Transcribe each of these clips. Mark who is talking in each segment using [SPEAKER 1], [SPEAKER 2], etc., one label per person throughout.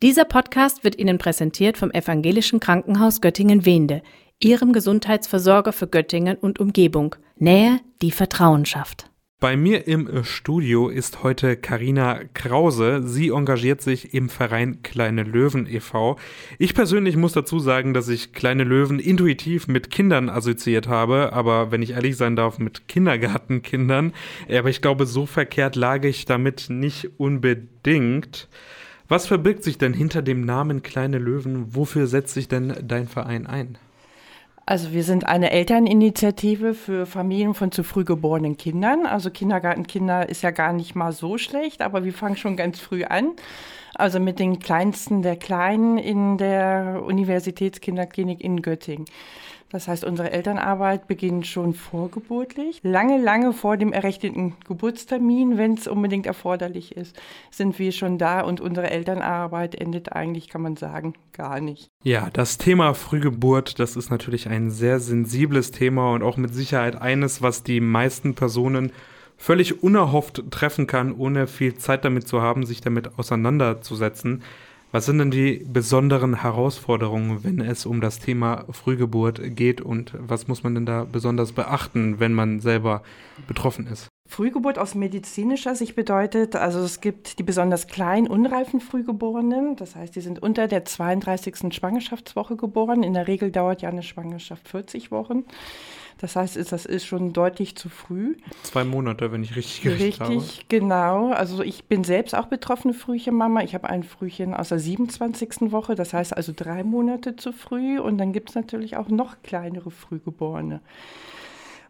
[SPEAKER 1] Dieser Podcast wird Ihnen präsentiert vom Evangelischen Krankenhaus Göttingen-Wende, Ihrem Gesundheitsversorger für Göttingen und Umgebung. Nähe, die Vertrauen schafft.
[SPEAKER 2] Bei mir im Studio ist heute Karina Krause. Sie engagiert sich im Verein Kleine Löwen e.V. Ich persönlich muss dazu sagen, dass ich Kleine Löwen intuitiv mit Kindern assoziiert habe, aber wenn ich ehrlich sein darf, mit Kindergartenkindern. Aber ich glaube, so verkehrt lag ich damit nicht unbedingt. Was verbirgt sich denn hinter dem Namen Kleine Löwen? Wofür setzt sich denn dein Verein ein?
[SPEAKER 3] Also wir sind eine Elterninitiative für Familien von zu früh geborenen Kindern. Also Kindergartenkinder ist ja gar nicht mal so schlecht, aber wir fangen schon ganz früh an. Also mit den Kleinsten der Kleinen in der Universitätskinderklinik in Göttingen. Das heißt, unsere Elternarbeit beginnt schon vorgeburtlich. Lange, lange vor dem errechneten Geburtstermin, wenn es unbedingt erforderlich ist, sind wir schon da und unsere Elternarbeit endet eigentlich, kann man sagen, gar nicht.
[SPEAKER 2] Ja, das Thema Frühgeburt, das ist natürlich ein sehr sensibles Thema und auch mit Sicherheit eines, was die meisten Personen völlig unerhofft treffen kann, ohne viel Zeit damit zu haben, sich damit auseinanderzusetzen. Was sind denn die besonderen Herausforderungen, wenn es um das Thema Frühgeburt geht und was muss man denn da besonders beachten, wenn man selber betroffen ist?
[SPEAKER 3] Frühgeburt aus medizinischer Sicht bedeutet, also es gibt die besonders kleinen, unreifen Frühgeborenen, das heißt, die sind unter der 32. Schwangerschaftswoche geboren. In der Regel dauert ja eine Schwangerschaft 40 Wochen. Das heißt, das ist schon deutlich zu früh.
[SPEAKER 2] Zwei Monate, wenn ich richtig gerechnet
[SPEAKER 3] habe. Richtig, genau. Also ich bin selbst auch betroffene Frühchenmama. Ich habe ein Frühchen aus der 27. Woche, das heißt also drei Monate zu früh. Und dann gibt es natürlich auch noch kleinere Frühgeborene.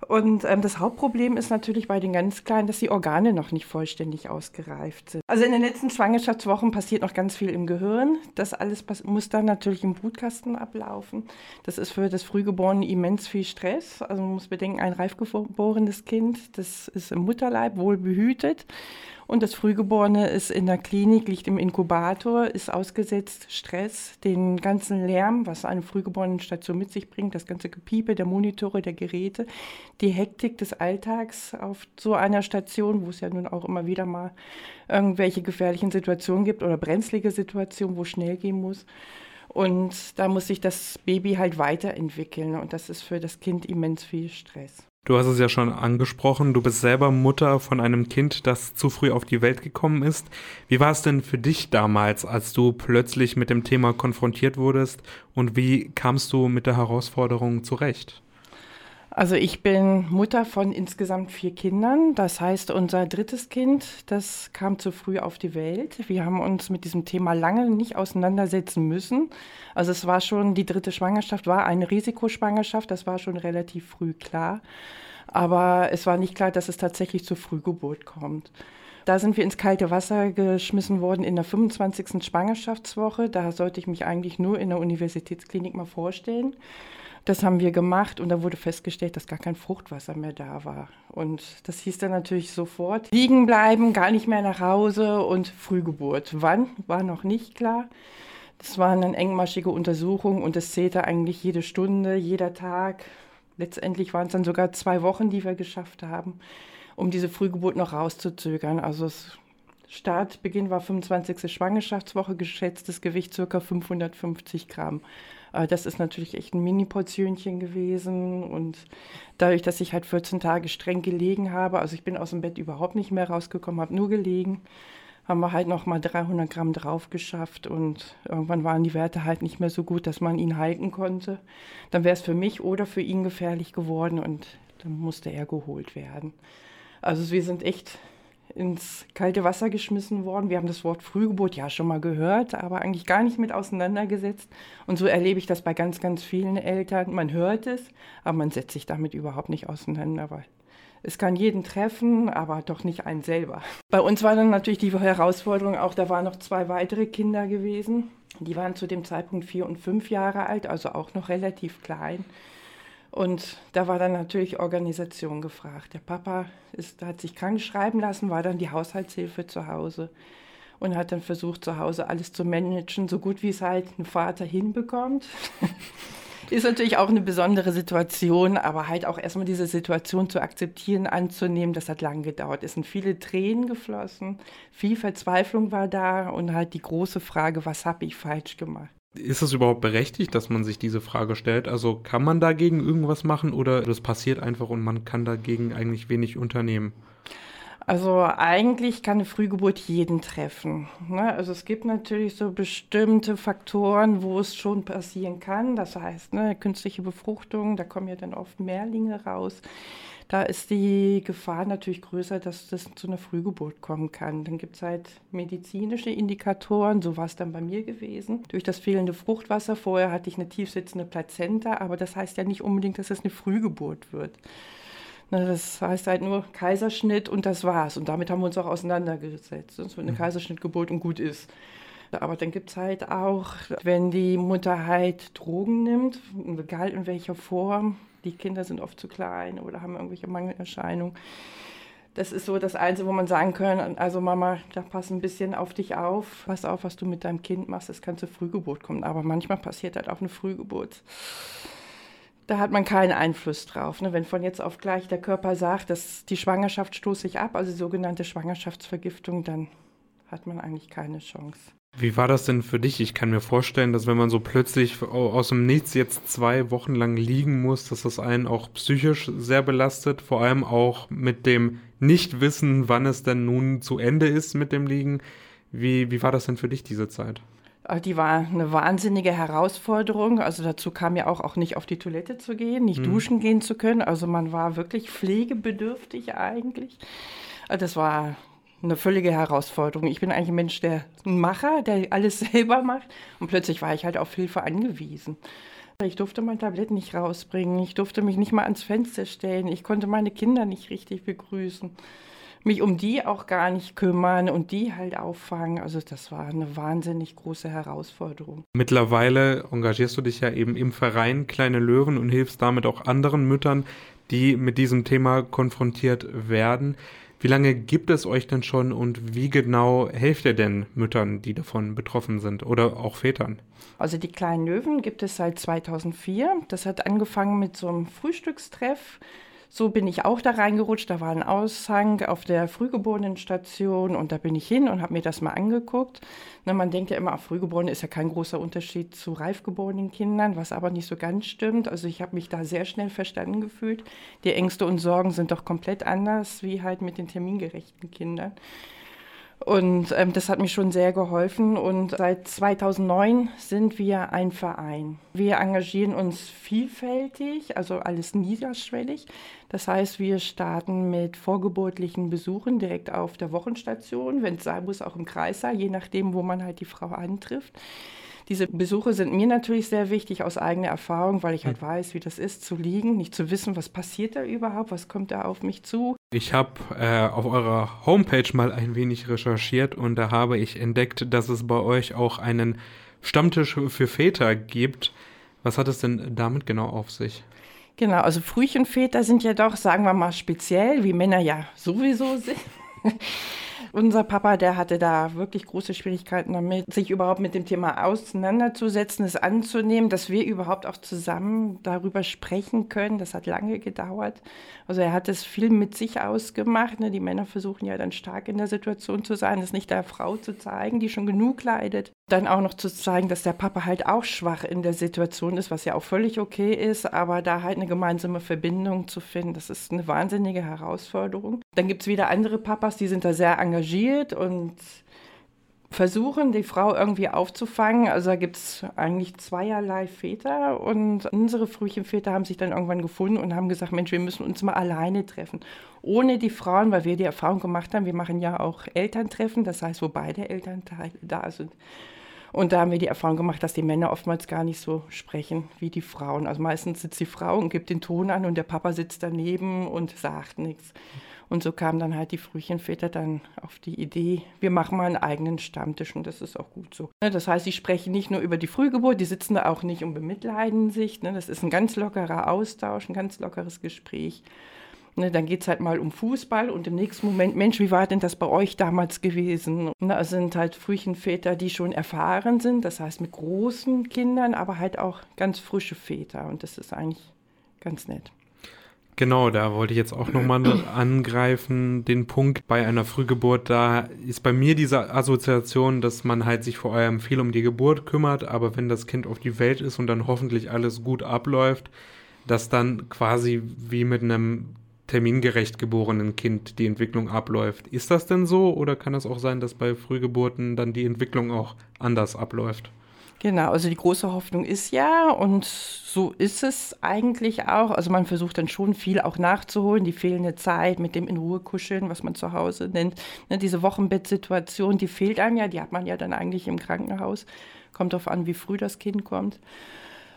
[SPEAKER 3] Und ähm, das Hauptproblem ist natürlich bei den ganz Kleinen, dass die Organe noch nicht vollständig ausgereift sind. Also in den letzten Schwangerschaftswochen passiert noch ganz viel im Gehirn. Das alles muss dann natürlich im Brutkasten ablaufen. Das ist für das Frühgeborene immens viel Stress. Also man muss bedenken, ein reifgeborenes Kind, das ist im Mutterleib wohl behütet. Und das Frühgeborene ist in der Klinik, liegt im Inkubator, ist ausgesetzt Stress, den ganzen Lärm, was eine Frühgeborenen-Station mit sich bringt, das ganze Gepiepe der Monitore, der Geräte, die Hektik des Alltags auf so einer Station, wo es ja nun auch immer wieder mal irgendwelche gefährlichen Situationen gibt oder brenzlige Situationen, wo schnell gehen muss. Und da muss sich das Baby halt weiterentwickeln und das ist für das Kind immens viel Stress.
[SPEAKER 2] Du hast es ja schon angesprochen, du bist selber Mutter von einem Kind, das zu früh auf die Welt gekommen ist. Wie war es denn für dich damals, als du plötzlich mit dem Thema konfrontiert wurdest und wie kamst du mit der Herausforderung zurecht?
[SPEAKER 3] Also ich bin Mutter von insgesamt vier Kindern. Das heißt, unser drittes Kind, das kam zu früh auf die Welt. Wir haben uns mit diesem Thema lange nicht auseinandersetzen müssen. Also es war schon, die dritte Schwangerschaft war eine Risikoschwangerschaft, das war schon relativ früh klar. Aber es war nicht klar, dass es tatsächlich zur Frühgeburt kommt. Da sind wir ins kalte Wasser geschmissen worden in der 25. Schwangerschaftswoche. Da sollte ich mich eigentlich nur in der Universitätsklinik mal vorstellen. Das haben wir gemacht und da wurde festgestellt, dass gar kein Fruchtwasser mehr da war. Und das hieß dann natürlich sofort liegen bleiben, gar nicht mehr nach Hause und Frühgeburt. Wann war noch nicht klar. Das waren dann engmaschige Untersuchungen und es zählte eigentlich jede Stunde, jeder Tag. Letztendlich waren es dann sogar zwei Wochen, die wir geschafft haben, um diese Frühgeburt noch rauszuzögern. Also das Startbeginn war 25. Schwangerschaftswoche, geschätztes Gewicht ca. 550 Gramm. Äh, das ist natürlich echt ein Mini-Portionchen gewesen. Und dadurch, dass ich halt 14 Tage streng gelegen habe, also ich bin aus dem Bett überhaupt nicht mehr rausgekommen, habe nur gelegen, haben wir halt nochmal 300 Gramm drauf geschafft. Und irgendwann waren die Werte halt nicht mehr so gut, dass man ihn halten konnte. Dann wäre es für mich oder für ihn gefährlich geworden und dann musste er geholt werden. Also wir sind echt ins kalte Wasser geschmissen worden. Wir haben das Wort Frühgeburt ja schon mal gehört, aber eigentlich gar nicht mit auseinandergesetzt. Und so erlebe ich das bei ganz, ganz vielen Eltern. Man hört es, aber man setzt sich damit überhaupt nicht auseinander, weil es kann jeden treffen, aber doch nicht einen selber. Bei uns war dann natürlich die Herausforderung auch, da waren noch zwei weitere Kinder gewesen. Die waren zu dem Zeitpunkt vier und fünf Jahre alt, also auch noch relativ klein. Und da war dann natürlich Organisation gefragt. Der Papa ist, hat sich krank schreiben lassen, war dann die Haushaltshilfe zu Hause und hat dann versucht, zu Hause alles zu managen, so gut wie es halt ein Vater hinbekommt. Ist natürlich auch eine besondere Situation, aber halt auch erstmal diese Situation zu akzeptieren, anzunehmen, das hat lange gedauert. Es sind viele Tränen geflossen, viel Verzweiflung war da und halt die große Frage, was habe ich falsch gemacht?
[SPEAKER 2] Ist es überhaupt berechtigt, dass man sich diese Frage stellt? Also kann man dagegen irgendwas machen oder das passiert einfach und man kann dagegen eigentlich wenig unternehmen?
[SPEAKER 3] Also eigentlich kann eine Frühgeburt jeden treffen. Ne? Also es gibt natürlich so bestimmte Faktoren, wo es schon passieren kann. Das heißt, ne, künstliche Befruchtung, da kommen ja dann oft Mehrlinge raus. Da ist die Gefahr natürlich größer, dass das zu einer Frühgeburt kommen kann. Dann gibt es halt medizinische Indikatoren, so war es dann bei mir gewesen. Durch das fehlende Fruchtwasser, vorher hatte ich eine tiefsitzende Plazenta, aber das heißt ja nicht unbedingt, dass es eine Frühgeburt wird. Das heißt halt nur Kaiserschnitt und das war's. Und damit haben wir uns auch auseinandergesetzt. Sonst wird eine mhm. Kaiserschnittgeburt und gut ist. Aber dann gibt es halt auch, wenn die Mutter halt Drogen nimmt, egal in welcher Form, die Kinder sind oft zu klein oder haben irgendwelche Mangelerscheinungen. Das ist so das Einzige, wo man sagen kann, also Mama, da pass ein bisschen auf dich auf, pass auf, was du mit deinem Kind machst, es kann zur Frühgeburt kommen. Aber manchmal passiert halt auch eine Frühgeburt da hat man keinen Einfluss drauf. Ne? Wenn von jetzt auf gleich der Körper sagt, dass die Schwangerschaft stoße ich ab, also sogenannte Schwangerschaftsvergiftung, dann hat man eigentlich keine Chance.
[SPEAKER 2] Wie war das denn für dich? Ich kann mir vorstellen, dass wenn man so plötzlich aus dem Nichts jetzt zwei Wochen lang liegen muss, dass das einen auch psychisch sehr belastet, vor allem auch mit dem Nichtwissen, wann es denn nun zu Ende ist mit dem Liegen. Wie, wie war das denn für dich diese Zeit?
[SPEAKER 3] Die war eine wahnsinnige Herausforderung. Also dazu kam ja auch, auch nicht auf die Toilette zu gehen, nicht mhm. duschen gehen zu können. Also man war wirklich pflegebedürftig eigentlich. Also das war eine völlige Herausforderung. Ich bin eigentlich ein Mensch, der ein Macher, der alles selber macht. Und plötzlich war ich halt auf Hilfe angewiesen. Ich durfte mein Tablett nicht rausbringen. Ich durfte mich nicht mal ans Fenster stellen. Ich konnte meine Kinder nicht richtig begrüßen mich um die auch gar nicht kümmern und die halt auffangen. Also das war eine wahnsinnig große Herausforderung.
[SPEAKER 2] Mittlerweile engagierst du dich ja eben im Verein Kleine Löwen und hilfst damit auch anderen Müttern, die mit diesem Thema konfrontiert werden. Wie lange gibt es euch denn schon und wie genau helft ihr denn Müttern, die davon betroffen sind oder auch Vätern?
[SPEAKER 3] Also die kleinen Löwen gibt es seit 2004. Das hat angefangen mit so einem Frühstückstreff so bin ich auch da reingerutscht. Da war ein Aushang auf der Frühgeborenen-Station und da bin ich hin und habe mir das mal angeguckt. Na, man denkt ja immer, Frühgeborene ist ja kein großer Unterschied zu reifgeborenen Kindern, was aber nicht so ganz stimmt. Also ich habe mich da sehr schnell verstanden gefühlt. Die Ängste und Sorgen sind doch komplett anders wie halt mit den termingerechten Kindern. Und ähm, das hat mir schon sehr geholfen. Und seit 2009 sind wir ein Verein. Wir engagieren uns vielfältig, also alles niederschwellig. Das heißt, wir starten mit vorgeburtlichen Besuchen direkt auf der Wochenstation, wenn es sein muss, auch im Kreissaal, je nachdem, wo man halt die Frau antrifft. Diese Besuche sind mir natürlich sehr wichtig aus eigener Erfahrung, weil ich halt hm. weiß, wie das ist, zu liegen, nicht zu wissen, was passiert da überhaupt, was kommt da auf mich zu.
[SPEAKER 2] Ich habe äh, auf eurer Homepage mal ein wenig recherchiert und da habe ich entdeckt, dass es bei euch auch einen Stammtisch für Väter gibt. Was hat es denn damit genau auf sich?
[SPEAKER 3] Genau, also Frühchenväter sind ja doch, sagen wir mal, speziell, wie Männer ja sowieso sind. Unser Papa, der hatte da wirklich große Schwierigkeiten damit, sich überhaupt mit dem Thema auseinanderzusetzen, es anzunehmen, dass wir überhaupt auch zusammen darüber sprechen können. Das hat lange gedauert. Also er hat es viel mit sich ausgemacht. Ne? Die Männer versuchen ja dann stark in der Situation zu sein, das nicht der Frau zu zeigen, die schon genug leidet. Dann auch noch zu zeigen, dass der Papa halt auch schwach in der Situation ist, was ja auch völlig okay ist, aber da halt eine gemeinsame Verbindung zu finden, das ist eine wahnsinnige Herausforderung. Dann gibt es wieder andere Papas, die sind da sehr engagiert und versuchen, die Frau irgendwie aufzufangen. Also da gibt es eigentlich zweierlei Väter und unsere Frühchenväter haben sich dann irgendwann gefunden und haben gesagt, Mensch, wir müssen uns mal alleine treffen. Ohne die Frauen, weil wir die Erfahrung gemacht haben, wir machen ja auch Elterntreffen, das heißt, wo beide Elternteile da sind. Und da haben wir die Erfahrung gemacht, dass die Männer oftmals gar nicht so sprechen wie die Frauen. Also meistens sitzt die Frau und gibt den Ton an und der Papa sitzt daneben und sagt nichts. Und so kamen dann halt die Frühchenväter dann auf die Idee, wir machen mal einen eigenen Stammtisch und das ist auch gut so. Ne, das heißt, sie sprechen nicht nur über die Frühgeburt, die sitzen da auch nicht und bemitleiden sich. Ne, das ist ein ganz lockerer Austausch, ein ganz lockeres Gespräch. Ne, dann geht es halt mal um Fußball und im nächsten Moment, Mensch, wie war denn das bei euch damals gewesen? Ne, also sind halt Frühchenväter, die schon erfahren sind, das heißt mit großen Kindern, aber halt auch ganz frische Väter und das ist eigentlich ganz nett.
[SPEAKER 2] Genau, da wollte ich jetzt auch nochmal angreifen, den Punkt bei einer Frühgeburt. Da ist bei mir diese Assoziation, dass man halt sich vor allem viel um die Geburt kümmert, aber wenn das Kind auf die Welt ist und dann hoffentlich alles gut abläuft, dass dann quasi wie mit einem termingerecht geborenen Kind die Entwicklung abläuft. Ist das denn so oder kann es auch sein, dass bei Frühgeburten dann die Entwicklung auch anders abläuft?
[SPEAKER 3] Genau, also die große Hoffnung ist ja, und so ist es eigentlich auch. Also man versucht dann schon viel auch nachzuholen, die fehlende Zeit mit dem in Ruhe kuscheln, was man zu Hause nennt. Ne, diese Wochenbettsituation, die fehlt einem ja, die hat man ja dann eigentlich im Krankenhaus. Kommt darauf an, wie früh das Kind kommt.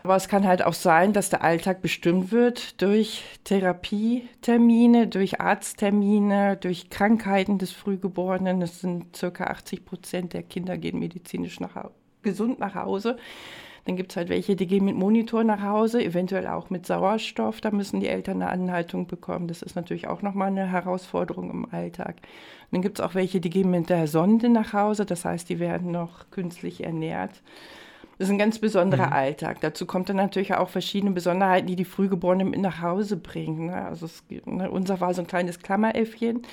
[SPEAKER 3] Aber es kann halt auch sein, dass der Alltag bestimmt wird durch Therapietermine, durch Arzttermine, durch Krankheiten des Frühgeborenen. Es sind circa 80 Prozent der Kinder gehen medizinisch nach gesund nach Hause. Dann gibt es halt welche, die gehen mit Monitor nach Hause, eventuell auch mit Sauerstoff. Da müssen die Eltern eine Anhaltung bekommen. Das ist natürlich auch nochmal eine Herausforderung im Alltag. Und dann gibt es auch welche, die gehen mit der Sonde nach Hause. Das heißt, die werden noch künstlich ernährt. Das ist ein ganz besonderer mhm. Alltag. Dazu kommt dann natürlich auch verschiedene Besonderheiten, die die Frühgeborenen mit nach Hause bringen. Ne? Also es, ne, unser war so ein kleines Klammeräffchen.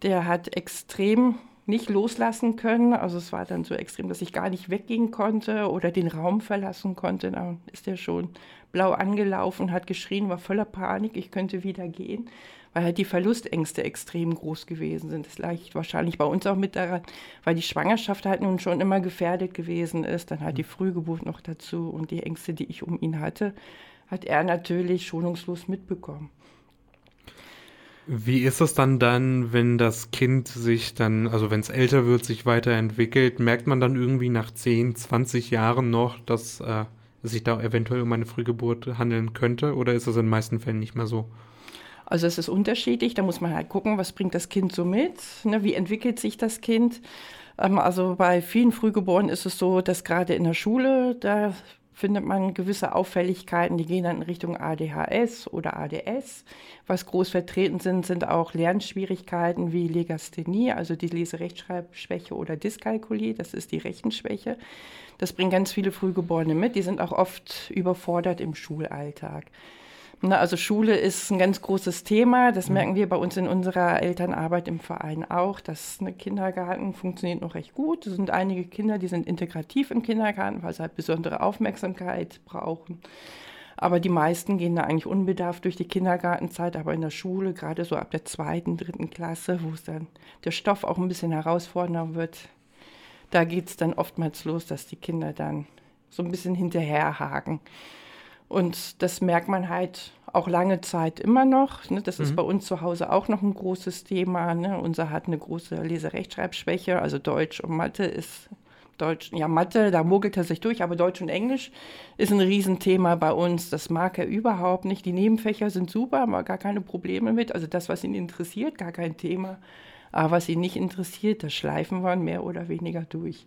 [SPEAKER 3] Der hat extrem nicht loslassen können. Also es war dann so extrem, dass ich gar nicht weggehen konnte oder den Raum verlassen konnte. Dann ist er schon blau angelaufen, hat geschrien, war voller Panik, ich könnte wieder gehen, weil halt die Verlustängste extrem groß gewesen sind. Das lag wahrscheinlich bei uns auch mit daran, weil die Schwangerschaft halt nun schon immer gefährdet gewesen ist. Dann halt die Frühgeburt noch dazu und die Ängste, die ich um ihn hatte, hat er natürlich schonungslos mitbekommen.
[SPEAKER 2] Wie ist es dann dann, wenn das Kind sich dann, also wenn es älter wird, sich weiterentwickelt, merkt man dann irgendwie nach 10, 20 Jahren noch, dass äh, es sich da eventuell um eine Frühgeburt handeln könnte oder ist das in den meisten Fällen nicht mehr so?
[SPEAKER 3] Also es ist unterschiedlich, da muss man halt gucken, was bringt das Kind so mit, ne? wie entwickelt sich das Kind. Ähm, also bei vielen Frühgeborenen ist es so, dass gerade in der Schule, da findet man gewisse Auffälligkeiten, die gehen dann in Richtung ADHS oder ADS. Was groß vertreten sind, sind auch Lernschwierigkeiten wie Legasthenie, also die Leserechtschreibschwäche oder Dyskalkulie, das ist die Rechenschwäche. Das bringen ganz viele Frühgeborene mit, die sind auch oft überfordert im Schulalltag. Na, also Schule ist ein ganz großes Thema. Das mhm. merken wir bei uns in unserer Elternarbeit im Verein auch. dass ein Kindergarten funktioniert noch recht gut. Es sind einige Kinder, die sind integrativ im Kindergarten, weil sie halt besondere Aufmerksamkeit brauchen. Aber die meisten gehen da eigentlich unbedarft durch die Kindergartenzeit, aber in der Schule, gerade so ab der zweiten, dritten Klasse, wo es dann der Stoff auch ein bisschen herausfordernder wird, da geht es dann oftmals los, dass die Kinder dann so ein bisschen hinterherhaken. Und das merkt man halt auch lange Zeit immer noch. Ne? Das mhm. ist bei uns zu Hause auch noch ein großes Thema. Ne? Unser hat eine große Leserechtschreibschwäche, also Deutsch und Mathe ist Deutsch, ja, Mathe, da mogelt er sich durch, aber Deutsch und Englisch ist ein Riesenthema bei uns. Das mag er überhaupt nicht. Die Nebenfächer sind super, aber gar keine Probleme mit. Also das, was ihn interessiert, gar kein Thema. Aber was ihn nicht interessiert, das schleifen wir mehr oder weniger durch.